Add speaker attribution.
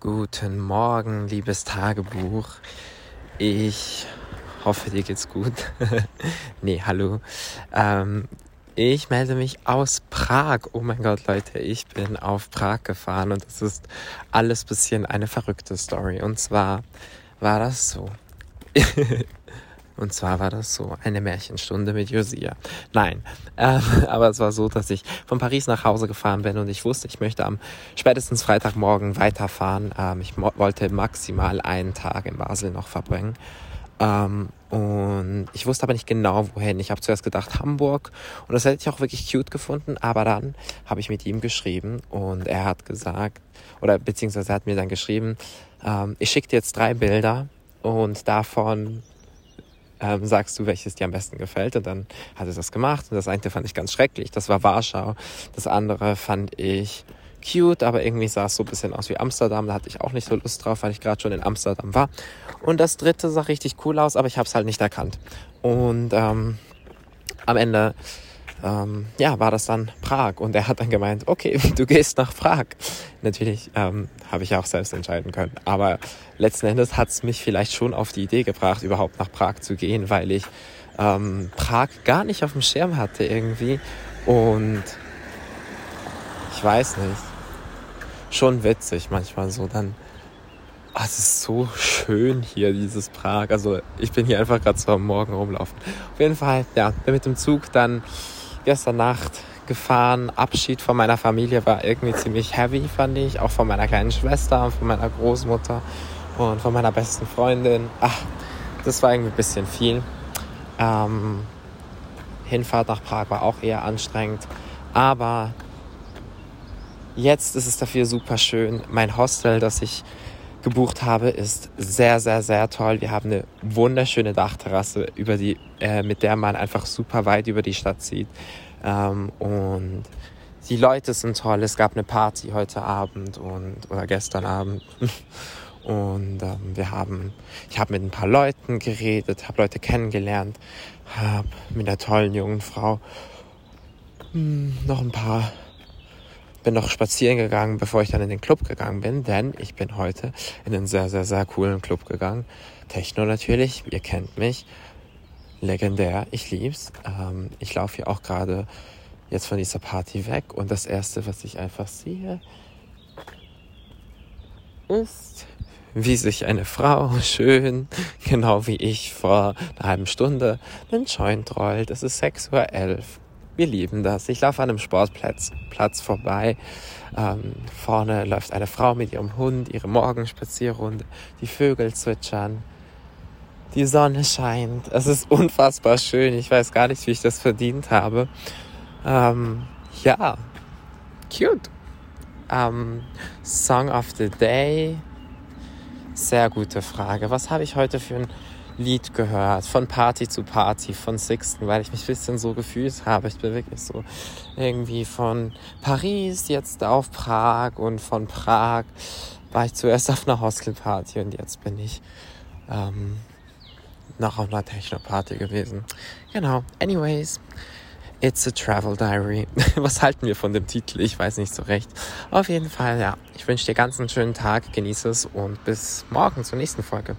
Speaker 1: Guten Morgen, liebes Tagebuch. Ich hoffe, dir geht's gut. nee, hallo. Ähm, ich melde mich aus Prag. Oh mein Gott, Leute, ich bin auf Prag gefahren und es ist alles bisschen eine verrückte Story. Und zwar war das so. Und zwar war das so eine Märchenstunde mit Josia. Nein, ähm, aber es war so, dass ich von Paris nach Hause gefahren bin und ich wusste, ich möchte am spätestens Freitagmorgen weiterfahren. Ähm, ich wollte maximal einen Tag in Basel noch verbringen. Ähm, und ich wusste aber nicht genau, wohin. Ich habe zuerst gedacht Hamburg und das hätte ich auch wirklich cute gefunden, aber dann habe ich mit ihm geschrieben und er hat gesagt, oder beziehungsweise er hat mir dann geschrieben, ähm, ich schicke dir jetzt drei Bilder und davon ähm, sagst du, welches dir am besten gefällt. Und dann hat er das gemacht. Und das eine fand ich ganz schrecklich. Das war Warschau. Das andere fand ich cute, aber irgendwie sah es so ein bisschen aus wie Amsterdam. Da hatte ich auch nicht so Lust drauf, weil ich gerade schon in Amsterdam war. Und das dritte sah richtig cool aus, aber ich habe es halt nicht erkannt. Und ähm, am Ende ähm, ja, war das dann Prag. Und er hat dann gemeint, okay, du gehst nach Prag. Natürlich ähm, habe ich auch selbst entscheiden können. Aber letzten Endes hat es mich vielleicht schon auf die Idee gebracht, überhaupt nach Prag zu gehen, weil ich ähm, Prag gar nicht auf dem Schirm hatte irgendwie. Und ich weiß nicht, schon witzig manchmal so dann. Oh, es ist so schön hier, dieses Prag. Also ich bin hier einfach gerade so am Morgen rumlaufen. Auf jeden Fall, ja, mit dem Zug dann gestern Nacht gefahren. Abschied von meiner Familie war irgendwie ziemlich heavy, fand ich. Auch von meiner kleinen Schwester und von meiner Großmutter und von meiner besten Freundin. Ach, das war irgendwie ein bisschen viel. Ähm, Hinfahrt nach Prag war auch eher anstrengend. Aber jetzt ist es dafür super schön. Mein Hostel, das ich gebucht habe, ist sehr, sehr, sehr toll. Wir haben eine wunderschöne Dachterrasse, über die, äh, mit der man einfach super weit über die Stadt sieht. Ähm, und die Leute sind toll. Es gab eine Party heute Abend und oder gestern Abend. Und ähm, wir haben, ich habe mit ein paar Leuten geredet, habe Leute kennengelernt, habe mit einer tollen jungen Frau mh, hm, noch ein paar bin noch spazieren gegangen, bevor ich dann in den Club gegangen bin, denn ich bin heute in einen sehr, sehr, sehr coolen Club gegangen. Techno natürlich, ihr kennt mich. Legendär, ich lieb's. Ähm, ich laufe hier auch gerade jetzt von dieser Party weg und das erste, was ich einfach sehe, ist, wie sich eine Frau schön, genau wie ich vor einer halben Stunde, einen Joint rollt. Es ist 6.11 Uhr. Wir lieben das. Ich laufe an einem Sportplatz Platz vorbei. Ähm, vorne läuft eine Frau mit ihrem Hund, ihre Morgenspazierrunde. Die Vögel zwitschern. Die Sonne scheint. Es ist unfassbar schön. Ich weiß gar nicht, wie ich das verdient habe. Ähm, ja, cute. Ähm, Song of the Day. Sehr gute Frage. Was habe ich heute für ein Lied gehört, von Party zu Party, von Sixten, weil ich mich ein bisschen so gefühlt habe. Ich bin wirklich so irgendwie von Paris jetzt auf Prag und von Prag war ich zuerst auf einer Hostelparty und jetzt bin ich ähm, noch auf einer Techno-Party gewesen. Genau. Anyways. It's a Travel Diary. Was halten wir von dem Titel? Ich weiß nicht so recht. Auf jeden Fall, ja. Ich wünsche dir ganz einen schönen Tag, genieße es und bis morgen zur nächsten Folge.